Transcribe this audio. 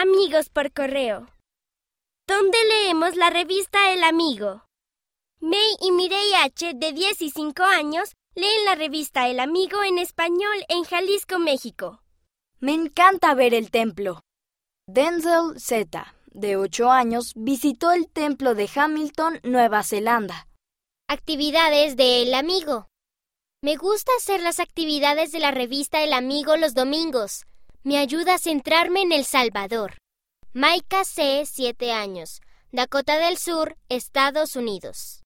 Amigos por correo. ¿Dónde leemos la revista El Amigo? May y Mireille H., de 10 y 5 años, leen la revista El Amigo en español en Jalisco, México. Me encanta ver el templo. Denzel Z., de 8 años, visitó el templo de Hamilton, Nueva Zelanda. Actividades de El Amigo. Me gusta hacer las actividades de la revista El Amigo los domingos. Me ayuda a centrarme en El Salvador. Maika C., 7 años. Dakota del Sur, Estados Unidos.